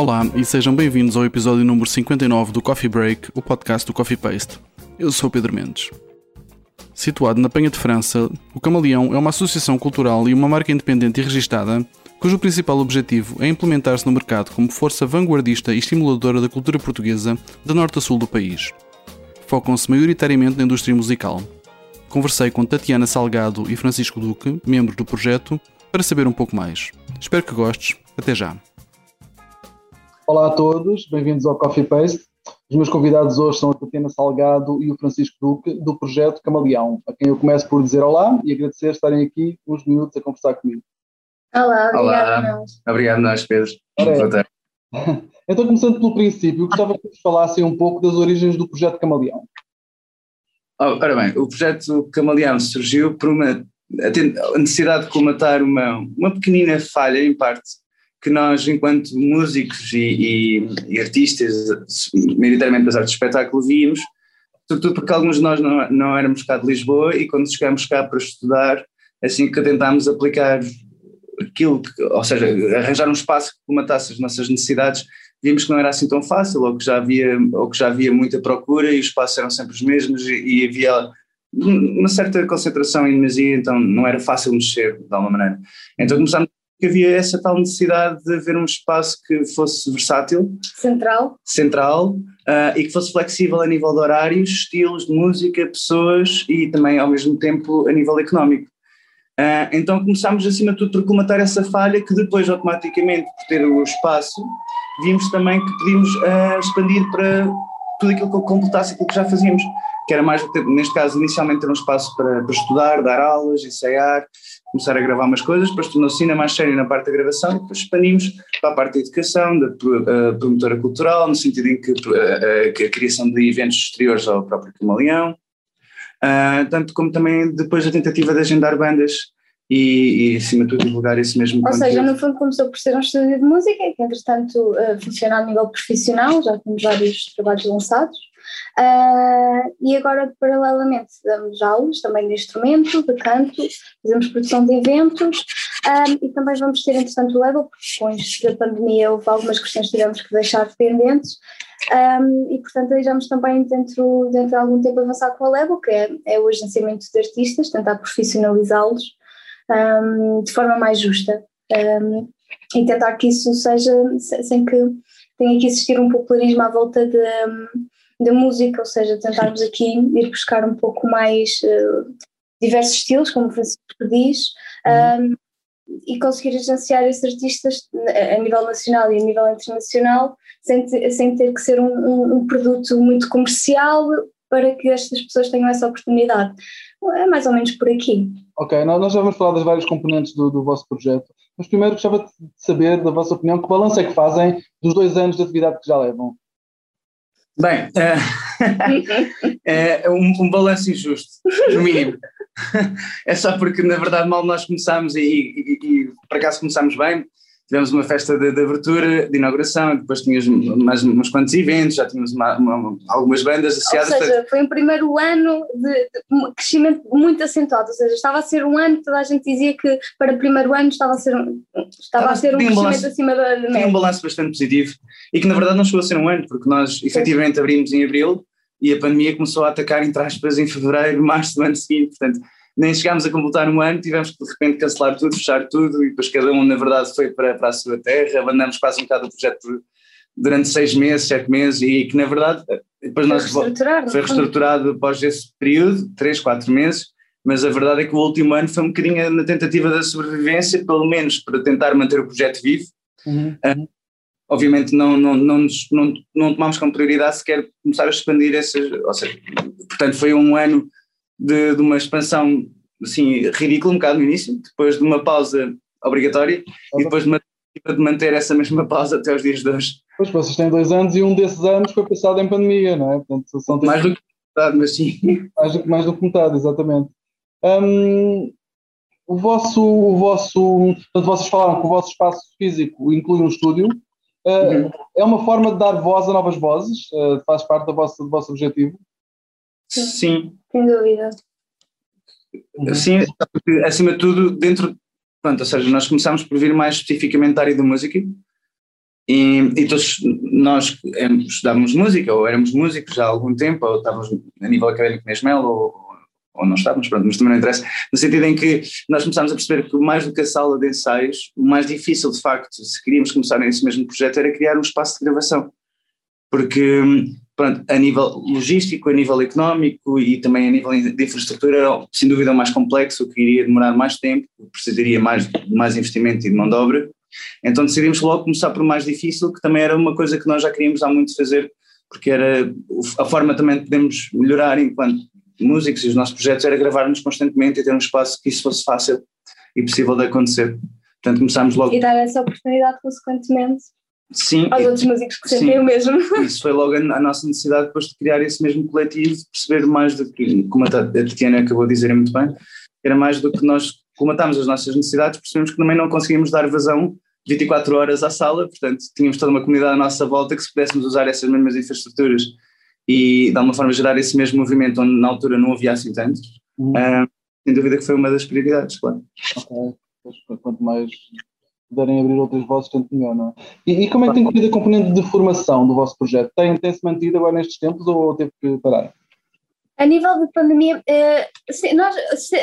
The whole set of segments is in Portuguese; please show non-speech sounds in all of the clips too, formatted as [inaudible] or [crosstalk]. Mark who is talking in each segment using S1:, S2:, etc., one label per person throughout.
S1: Olá e sejam bem-vindos ao episódio número 59 do Coffee Break, o podcast do Coffee Paste. Eu sou Pedro Mendes. Situado na Penha de França, o Camaleão é uma associação cultural e uma marca independente e registada, cujo principal objetivo é implementar-se no mercado como força vanguardista e estimuladora da cultura portuguesa de norte a sul do país. Focam-se maioritariamente na indústria musical. Conversei com Tatiana Salgado e Francisco Duque, membros do projeto, para saber um pouco mais. Espero que gostes. Até já.
S2: Olá a todos, bem-vindos ao Coffee Paste. Os meus convidados hoje são a Tatiana Salgado e o Francisco Duque, do projeto Camaleão, a quem eu começo por dizer olá e agradecer estarem aqui uns minutos a conversar comigo.
S3: Olá, obrigado
S4: Olá.
S3: nós.
S4: Obrigado nós, Pedro.
S2: É. [laughs] Então, começando pelo princípio, gostava que vos falassem um pouco das origens do projeto Camaleão.
S4: Oh, ora bem, o projeto Camaleão surgiu por uma a necessidade de comatar uma, uma pequenina falha, em parte, que nós, enquanto músicos e, e- e artistas, maioritariamente das artes de espetáculo, víamos, sobretudo porque alguns de nós não, não éramos cá de Lisboa e quando chegámos cá para estudar, assim que tentámos aplicar aquilo, que, ou seja, arranjar um espaço que comatasse as nossas necessidades, vimos que não era assim tão fácil, ou que já havia, ou que já havia muita procura e os espaços eram sempre os mesmos e, e havia uma certa concentração em demasia, então não era fácil mexer de alguma maneira. Então começámos que havia essa tal necessidade de haver um espaço que fosse versátil,
S3: Central.
S4: central ah, e que fosse flexível a nível de horários, estilos de música, pessoas e também ao mesmo tempo a nível económico. Ah, então começámos acima de tudo por colmatar essa falha que depois automaticamente por ter o espaço vimos também que podíamos ah, expandir para tudo aquilo que completasse aquilo que já fazíamos, que era mais, neste caso inicialmente ter um espaço para, para estudar, dar aulas, ensaiar, começar a gravar umas coisas, depois tornou-se ainda mais sério na parte da gravação e depois expandimos para a parte da educação, da eh, promotora cultural, no sentido em que, eh, eh, que a criação de eventos exteriores ao próprio Camaleão, Ah, tanto como também depois a tentativa de agendar bandas e, e acima de tudo divulgar esse mesmo
S3: Ou
S4: conteúdo.
S3: seja, no fundo começou por ser um estúdio de música que entretanto eh, funciona a nível profissional, já temos vários trabalhos lançados. Ah, e agora, paralelamente, damos aulas também de instrumento, de canto, fazemos produção de eventos ah, e também vamos ter, entretanto, o Level, porque com isto da pandemia houve algumas questões que tivemos que deixar pendentes ah, e, portanto, aí vamos também, dentro, dentro de algum tempo, avançar com o Level, que é, é o agenciamento de artistas, tentar profissionalizá-los um, de forma mais justa um, e tentar que isso seja se- sem que tenha que existir um popularismo à volta da música, ou seja, tentarmos aqui ir buscar um pouco mais uh, diversos estilos, como o Francisco diz, um, e conseguir agenciar esses artistas a a nível nacional e a nível internacional sem, te- sem ter que ser um, um- um produto muito comercial para que estas pessoas tenham essa oportunidade. É mais ou menos por aqui.
S2: Ok, nós já vamos falar das várias componentes do, do vosso projeto, mas primeiro gostava de saber, da vossa opinião, que balanço é que fazem dos dois anos de atividade que já levam?
S4: Bem, eh, [laughs] é um, um balanço injusto, no mínimo. [laughs] é só porque, na verdade, mal nós começámos e, e, e por acaso começámos bem, tivemos uma festa de, de abertura, de inauguração, depois tínhamos mais uns quantos eventos, já tínhamos uma- uma- algumas bandas
S3: Ou
S4: associadas. portanto,
S3: seja, foi um primeiro ano de, de crescimento muito acentuado, ou seja, estava a ser um ano que toda a gente dizia que para o primeiro ano estava a ser um, estava a ter um
S4: um
S3: crescimento
S4: balanço-
S3: acima da
S4: Tem um
S3: média.
S4: balanço bastante positivo e que na verdade não chegou a ser um ano, porque nós efetivamente abrimos em abril e a pandemia começou a atacar, entre aspas, em fevereiro, [laughs] março do ano seguinte, portanto nem chegámos a completar um ano, tivemos que de repente cancelar tudo, fechar tudo e depois cada um na verdade foi para, para a sua terra, abandonamos quase um bocado o projeto por- durante seis meses, sete meses e que na verdade depois
S3: Foi
S4: nós
S3: reestruturar, no
S4: foi reestruturado após esse período, três, quatro meses, mas a verdade é que o último ano foi um bocadinho na tentativa da sobrevivência, pelo menos para tentar manter o projeto vivo,
S2: Uhum.
S4: obviamente não, não, não, nos- não, não tomámos como prioridade sequer começar a expandir essas, ou seja, portanto foi um ano de, de uma expansão assim ridícula um bocado no início, depois de uma pausa obrigatória e depois de uma de manter essa mesma pausa até os dias de hoje.
S2: Pois, vocês têm dois anos e um desses anos foi passado em pandemia, não é? Portanto, são
S4: Mais do que verdade, mas sim.
S2: mais do que mais do que metade, exatamente. Hum, o vosso, o vosso, portanto, vocês falaram que o vosso espaço físico inclui um estúdio. Uh,
S4: Uhum.
S2: É uma forma de dar voz a novas vozes? Uh, faz parte da vossa, do vosso objetivo?
S4: Sim,
S3: Sem dúvida.
S2: Uhum.
S4: sim, porque acima de tudo, dentro, pronto, ou seja, nós começámos por vir mais especificamente da área da música E, e todos nós estudávamos música, ou éramos músicos já há algum tempo, ou estávamos a nível académico na ESMEL, ou, ou não estávamos, pronto, mas também não interessa, no sentido em que nós começámos a perceber que mais do que a sala de ensaios, o mais difícil de facto, se queríamos começar nesse mesmo projeto, era criar um espaço de gravação. Porque, pronto, a nível logístico, a nível económico e também a nível de infraestrutura, era sem dúvida mais complexo, que iria demorar mais tempo, precisaria mais, mais investimento e de mão de obra. Então decidimos logo começar por mais difícil, que também era uma coisa que nós já queríamos há muito fazer, porque era a forma também de podermos melhorar enquanto músicos e os nossos projetos era gravar-nos constantemente e ter um espaço que isso fosse fácil e possível de acontecer. Portanto, começámos logo.
S3: E dar essa oportunidade, consequentemente,
S4: sim,
S3: aos outros músicos que sentem o mesmo. [laughs]
S4: Isso foi logo a, a, nossa necessidade depois de criar esse mesmo coletivo, de perceber mais do que, como a Tatiana acabou de dizer muito bem, era mais do que nós colmatámos as nossas necessidades, percebemos que também não conseguíamos dar vazão 24 horas à sala, portanto tínhamos toda uma comunidade à nossa volta que se pudéssemos usar essas mesmas infraestruturas e de alguma forma gerar esse mesmo movimento onde na altura não havia assim tantos, uhum. uh, sem dúvida que foi uma das prioridades, claro.
S2: Ok, quanto mais puderem abrir outras vozes, tanto melhor, não é? E, e como é que tem corrido a componente de formação do vosso projeto? Tem, tem-se mantido agora nestes tempos ou teve que parar?
S3: A nível de pandemia, eh, nós,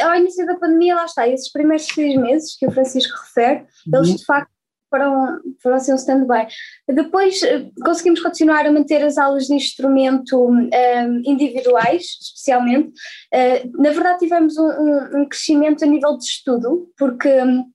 S3: ao início da pandemia, lá está, esses primeiros seis meses que o Francisco refere, uhum. eles de facto foram, foram assim um stand-by. Depois eh, conseguimos continuar a manter as aulas de instrumento um, ehm, individuais, especialmente. Uh, na verdade, tivemos um, um, um, crescimento a nível de estudo, porque um,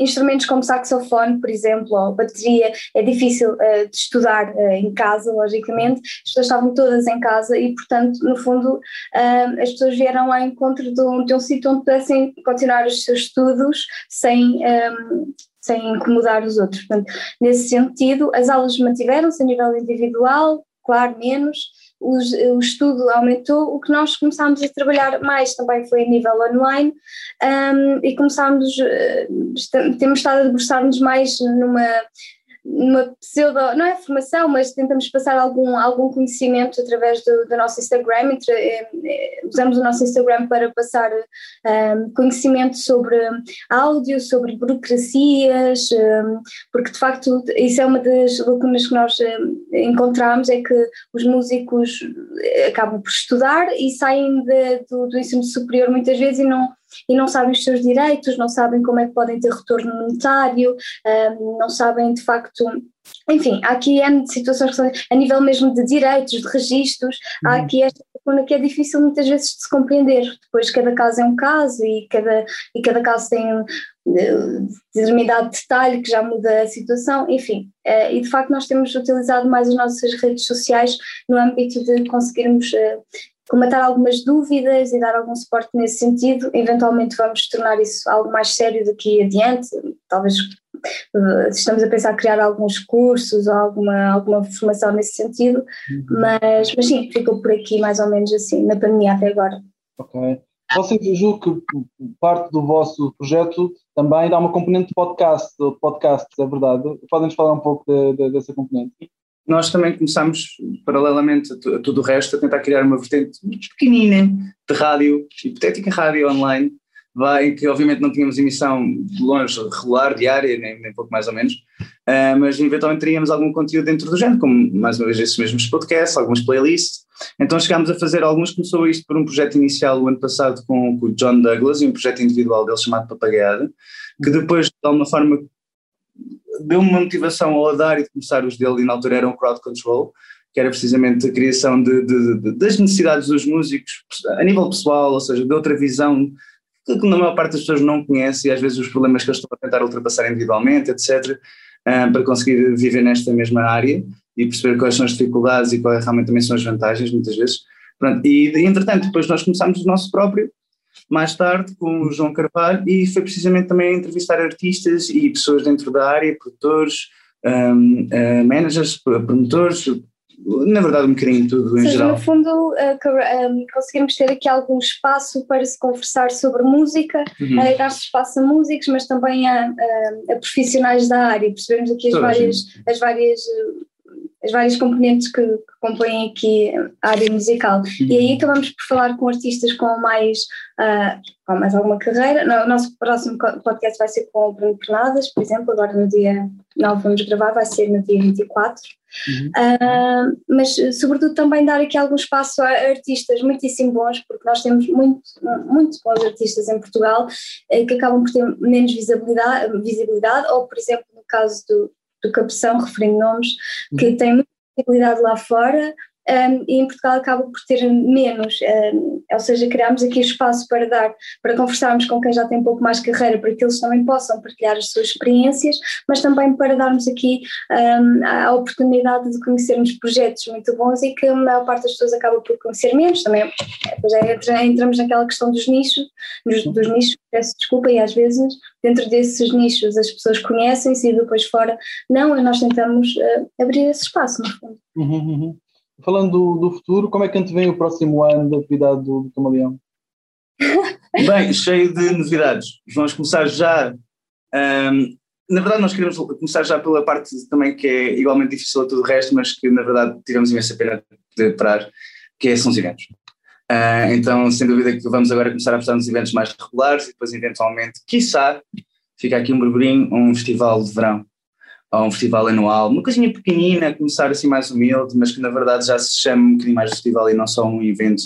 S3: instrumentos como saxofone, por exemplo, ou bateria, é difícil uh, de estudar uh, em casa, logicamente. As pessoas estavam todas em casa e, portanto, no fundo, uh, as pessoas vieram ao encontro de um, de um sítio onde pudessem continuar os seus estudos sem. Um, sem incomodar os outros. Portanto, nesse sentido, as aulas mantiveram-se a nível individual, claro, menos, o, o, estudo aumentou, o que nós começámos a trabalhar mais também foi a nível online um, e começámos, uh, temos estado a debruçar-nos mais numa uma pseudo, não é formação, mas tentamos passar algum, algum conhecimento através do, do nosso Instagram, entre, eh, eh, usamos o nosso Instagram para passar um, conhecimento sobre áudio, sobre burocracias, um, porque de facto isso é uma das lacunas que nós um, encontramos, é que os músicos acabam por estudar e saem de, do, do ensino superior muitas vezes e não e não sabem os seus direitos, não sabem como é que podem ter retorno monetário, um, não sabem de facto. Enfim, há aqui N situações que são, a nível mesmo de direitos, de registros, uhum. há aqui esta lacuna que é difícil muitas vezes de se compreender. Depois, cada caso é um caso e cada, e cada caso tem um, determinado detalhe que já muda a situação, enfim. Uh, e de facto, nós temos utilizado mais as nossas redes sociais no âmbito de conseguirmos uh, comatar algumas dúvidas e dar algum suporte nesse sentido. Eventualmente vamos tornar isso algo mais sério daqui adiante, talvez estamos a pensar criar alguns cursos ou alguma, alguma formação nesse sentido, uhum. mas, mas sim, ficou por aqui mais ou menos assim, na pandemia até agora.
S2: Ok. Vocês julgo que parte do vosso projeto também dá uma componente de podcast, podcasts, é verdade? Podem-nos falar um pouco de, de, dessa componente?
S4: nós também começámos, paralelamente a, tudo o resto, a tentar criar uma vertente muito pequenina de rádio, hipotética rádio online, em que obviamente não tínhamos emissão longe, regular, diária, nem, nem pouco mais ou menos, uh, mas eventualmente teríamos algum conteúdo dentro do género, como mais uma vez esses mesmos podcasts, algumas playlists. Então chegámos a fazer alguns, começou isto por um projeto inicial o ano passado com, com o John Douglas e um projeto individual dele chamado Papagaiada, que depois de alguma forma deu uma motivação ao dar e de começar os dele, e na altura era um crowd control, que era precisamente a criação de, de, de, das necessidades dos músicos a nível pessoal, ou seja, de outra visão que na maior parte das pessoas não conhece e às vezes os problemas que eles estão a tentar ultrapassar individualmente, etc., um, para conseguir viver nesta mesma área e perceber quais são as dificuldades e quais realmente também são as vantagens, muitas vezes. Pronto, e entretanto, depois nós começámos o nosso próprio, mais tarde com o João Carvalho e foi precisamente também entrevistar artistas e pessoas dentro da área, produtores, um, uh, eh, managers, promotores, na verdade um bocadinho tudo em
S3: seja,
S4: geral.
S3: No fundo uh, conseguimos ter aqui algum espaço para se conversar sobre música, uhum. uh, dar-se espaço a músicos, mas também a, a, a, profissionais da área, percebemos aqui as várias, as várias as várias componentes que, que, compõem aqui a área musical. Uhum. E aí acabamos por falar com artistas com mais, uh, com mais alguma carreira. o nosso próximo podcast vai ser com o Bruno Pernadas, por exemplo, agora no dia 9 vamos gravar, vai ser no dia 24. Uhum. Uh, mas sobretudo também dar aqui algum espaço a artistas muitíssimo bons, porque nós temos muito, muito bons artistas em Portugal eh, que acabam por ter menos visibilidade, visibilidade ou por exemplo no caso do, do Cabeção, referindo nomes, que uhum. tem muita visibilidade lá fora, um, e em Portugal acaba por ter menos, um, ou seja, criamos aqui espaço para dar, para conversarmos com quem já tem um pouco mais carreira, para que eles também possam partilhar as suas experiências, mas também para darmos aqui a oportunidade de conhecermos projetos muito bons e que a maior parte das pessoas acaba por conhecer menos também. Já, já entramos naquela questão dos nichos, dos, dos nichos, peço desculpa, e às vezes dentro desses nichos as pessoas conhecem-se e depois fora não, e nós tentamos uh, abrir esse espaço, no fundo.
S2: Uhum, uhum. Falando do, do, futuro, como é que vem o próximo ano da atividade do, do Camaleão? [laughs]
S4: Bem, cheio de novidades. Vamos começar já. Um, na verdade, nós queremos começar já pela parte também que é igualmente difícil a tudo o resto, mas que na verdade tivemos imensa pena de parar, que são os eventos. Uh, então, sem dúvida que vamos agora começar a apostar nos eventos mais regulares e depois, eventualmente, quiçá, fica aqui um burburinho, um festival de verão a um festival anual, uma coisinha pequenina, começar assim mais humilde, mas que na verdade já se chama um bocadinho mais de festival e não só um evento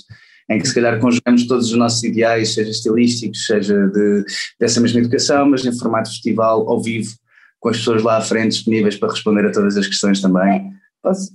S4: em que se calhar conjugamos todos os nossos ideais, seja estilísticos, seja de, dessa mesma educação, mas em formato festival, ao vivo, com as pessoas lá à frente disponíveis para responder a todas as questões também. Mas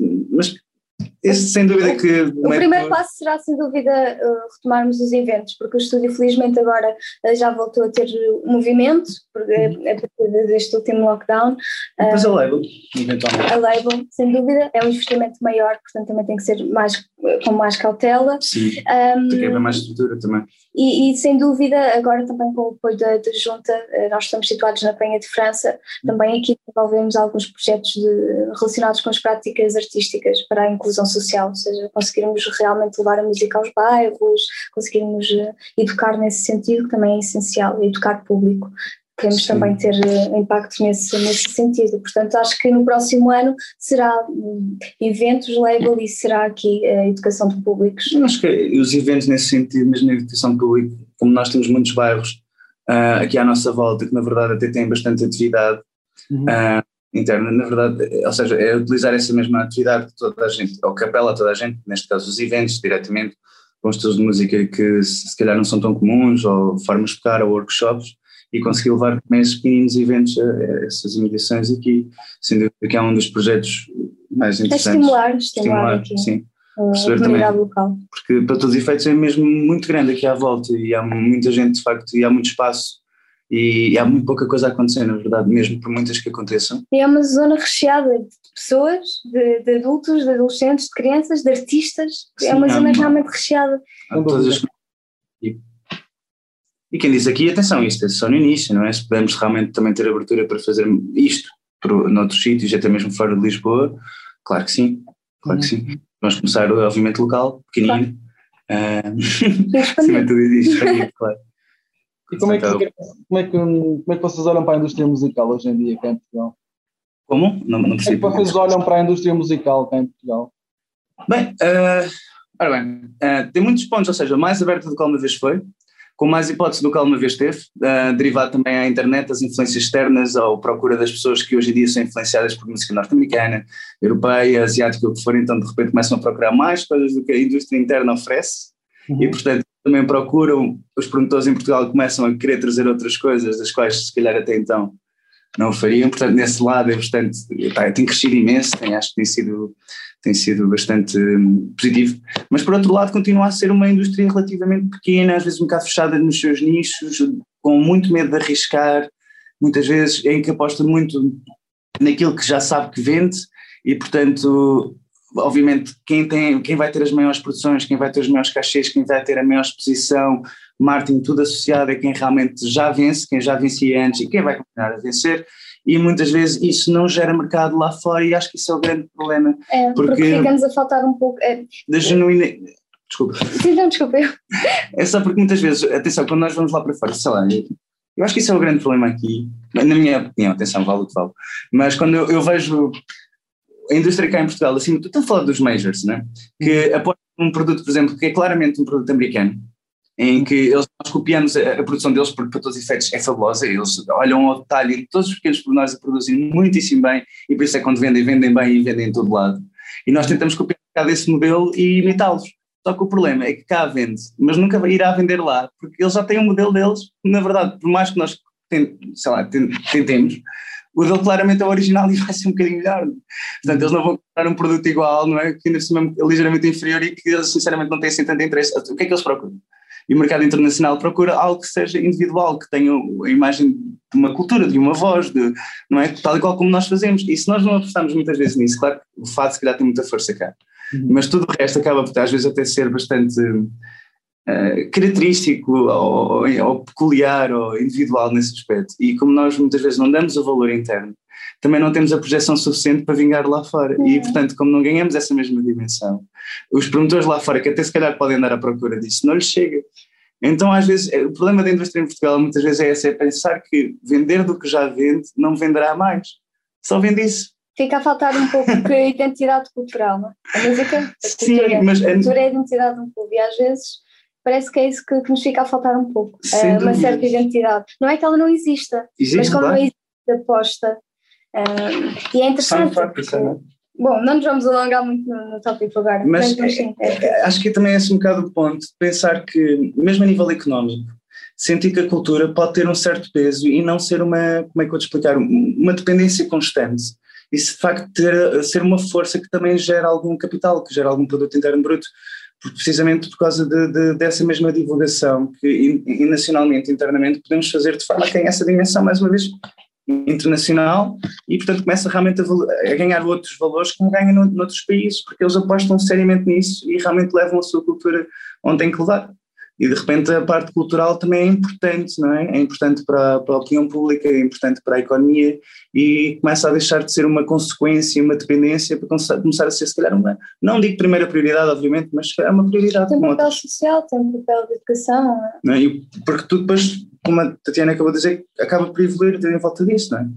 S4: esse, sem dúvida que.
S3: O primeiro passo será, sem dúvida, uh, retomarmos os eventos, porque o estúdio, felizmente, agora uh, já voltou a ter movimento, porque, uhum. a partir deste último lockdown.
S4: Uh, a label, eventualmente.
S3: A label, sem dúvida, é um investimento maior, portanto, também tem que ser mais, com mais cautela.
S4: Sim, um, tem que haver mais estrutura também.
S3: E, e, sem dúvida, agora também com o apoio da, da, Junta, nós estamos situados na Penha de França, também aqui desenvolvemos alguns projetos de, relacionados com as práticas artísticas para a inclusão social, ou seja, conseguirmos realmente levar a música aos bairros, conseguirmos eh, educar nesse sentido, que também é essencial, educar público. Queremos Sim. também ter eh, impacto nesse, nesse sentido. Portanto, acho que no próximo ano será hum, eventos, label e será aqui a educação de públicos.
S4: Eu acho que os eventos nesse sentido, mesmo na educação de público, como nós temos muitos bairros uh, aqui à nossa volta, que na verdade até têm bastante atividade, uhum. uh, interna, na verdade, ou seja, é utilizar essa mesma atividade que toda a gente, ou que apela a toda a gente, neste caso os eventos, diretamente, com estilos de música que se calhar não são tão comuns, ou formas de tocar, ou workshops, e conseguir levar também esses pequeninos eventos essas imediações aqui, sem dúvida que é um dos projetos mais é interessantes.
S3: É estimular, estimular, estimular
S4: sim. Perceber também, local. porque para todos os efeitos é mesmo muito grande aqui à volta e há muita gente de facto e há muito espaço e há muito pouca coisa a acontecer, na verdade, mesmo por muitas que aconteçam.
S3: E é uma zona recheada de pessoas, de, de adultos, de adolescentes, de crianças, de artistas, Sim, é uma zona uma, realmente recheada.
S4: Há todas as... e, e quem diz aqui, atenção, isto é só no início, não é? Se pudermos realmente também ter abertura para fazer isto para, noutros sítios, até mesmo fora de Lisboa, claro que sim, claro que sim. Uhum. Vamos começar, obviamente, local, pequenino. Claro. [laughs] Uh, acima de tudo isso, claro.
S2: E como é, que, como, é que, como é que vocês olham para a indústria musical hoje em dia cá em Portugal?
S4: Como? Não, não
S2: percebi. Como é que vocês olham para a indústria musical cá em Portugal?
S4: Bem, uh, ora bem, uh, tem muitos pontos, ou seja, mais aberta do que alguma vez foi, com mais hipótese do que alguma vez teve, uh, derivado também à internet, as influências externas, ou procura das pessoas que hoje em dia são influenciadas por música norte-americana, europeia, asiática, o que for, então de repente começam a procurar mais coisas do que a indústria interna oferece, uhum. e portanto também procuram, os produtores em Portugal começam a querer trazer outras coisas, das quais se calhar até então não fariam, portanto nesse lado é bastante, tem crescido imenso, tem, acho que tem sido, tem sido bastante hum, positivo, mas por outro lado continua a ser uma indústria relativamente pequena, às vezes um bocado fechada nos seus nichos, com muito medo de arriscar, muitas vezes em que aposta muito naquilo que já sabe que vende e portanto obviamente, quem, tem, quem vai ter as maiores produções, quem vai ter os maiores cachês, quem vai ter a maior exposição, marketing, tudo associado a quem realmente já vence, quem já vencia antes e quem vai continuar a vencer. E muitas vezes isso não gera mercado lá fora e acho que isso é o grande problema.
S3: É, porque, porque ficamos a faltar um pouco. É,
S4: da genuína. Desculpa.
S3: Sim, não, desculpa.
S4: É só porque muitas vezes, atenção, quando nós vamos lá para fora, sei lá, eu acho que isso é o grande problema aqui, na minha opinião, atenção, vale o que vale, mas quando eu, eu vejo a indústria cá em Portugal, assim, tu estás a falar dos majors, né? que uhum. apostam um produto, por exemplo, que é claramente um produto americano, em que eles, nós copiamos a, a, produção deles porque para todos os efeitos é fabulosa, eles olham ao detalhe de todos os pequenos pormenores e produzem muitíssimo bem e por isso é quando vendem, vendem bem e vendem em todo lado. E nós tentamos copiar desse modelo e imitá-los. Só que o problema é que cá vende, mas nunca irá vender lá, porque eles já têm um modelo deles, na verdade, por mais que nós sei lá, tentemos, o dele claramente é o original [laughs] e vai ser um bocadinho melhor. Portanto, eles não vão comprar um produto igual, não é? Que ainda cima é ligeiramente inferior e que eles sinceramente não têm assim tanto interesse. O que é que eles procuram? E o mercado internacional procura algo que seja individual, que tenha a imagem de uma cultura, de uma voz, de, não é? Tal e qual como nós fazemos. E se nós não apostamos muitas vezes nisso, claro que o fato se calhar tem muita força cá. Uhum. Mas tudo o resto acaba por às vezes até ser bastante uh, característico ou, ou, peculiar ou individual nesse aspecto. E como nós muitas vezes não damos o valor interno, também não temos a projeção suficiente para vingar lá fora. Uhum. E portanto, como não ganhamos essa mesma dimensão, os promotores lá fora, que até se calhar podem andar à procura disso, não lhes chega. Então, às vezes, o problema da indústria em Portugal muitas vezes é esse, é pensar que vender do que já vende não venderá mais. Só vende isso
S3: fica a faltar um pouco de [laughs] identidade cultural, não é? A música, a
S4: Sim,
S3: cultura,
S4: mas
S3: a cultura é a identidade de um clube e às vezes parece que é isso que, que nos fica a faltar um pouco, é uma certa identidade. Não é que ela não exista, existe, mas como claro. não existe aposta, um, e é interessante. Porque, bom, não nos vamos alongar muito no, no tópico agora,
S4: mas, mas sim, é, é, acho que também é esse um bocado o ponto de pensar que, mesmo a nível económico, sentir que a cultura pode ter um certo peso e não ser uma, como é que eu te explicar, uma dependência constante e de facto ter, ser uma força que também gera algum capital, que gera algum produto interno bruto, precisamente por causa de, de, dessa mesma divulgação que in, nacionalmente, internamente, podemos fazer de forma que tenha essa dimensão, mais uma vez, internacional e, portanto, começa realmente a, a ganhar outros valores como ganha no, noutros países, porque eles apostam seriamente nisso e realmente levam a sua cultura onde tem que levar e de repente a parte cultural também é importante, não é? É importante para, para a opinião pública, é importante para a economia e começa a deixar de ser uma consequência, uma dependência para começar a ser se calhar uma, não digo primeira prioridade obviamente, mas é uma prioridade.
S3: Tem um papel social, tem um papel de educação.
S4: Não é? E porque tu depois, como a Tatiana acabou de dizer, acaba por evoluir em volta disso, não é?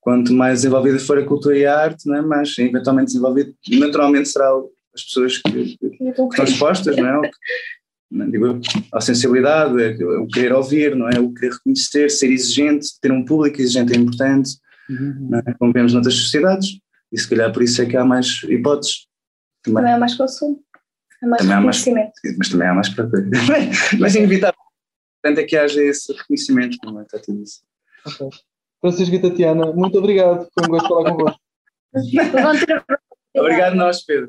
S4: Quanto mais desenvolvida for a cultura e a arte, não é? mais eventualmente desenvolvido, naturalmente será as pessoas que, que, que estão expostas, não é? [laughs] digo, a sensibilidade, o querer ouvir, não é? o querer reconhecer, ser exigente, ter um público exigente é importante, uhum. é? como vemos noutras sociedades, e se calhar por isso é que há mais hipóteses.
S3: Também, também há mais consumo, há mais também reconhecimento.
S4: Há mais, mas também há mais procura. [laughs] mas é inevitável. Portanto, é que haja esse reconhecimento, como é está tudo isso.
S2: Okay. Francisco e Tatiana, muito obrigado, foi um gosto falar convosco.
S4: obrigado nós, Pedro.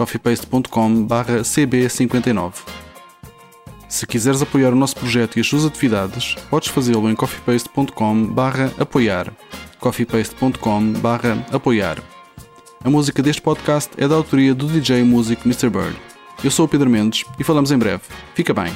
S1: coffeepaste.com/cb59. Se quiseres apoiar o nosso projeto e as suas atividades, podes fazê-lo em coffeepaste.com/apoiar. coffeepaste.com/apoiar. A música deste podcast é da autoria do DJ Music Mr. Bird. Eu sou o Pedro Mendes e falamos em breve. Fica bem.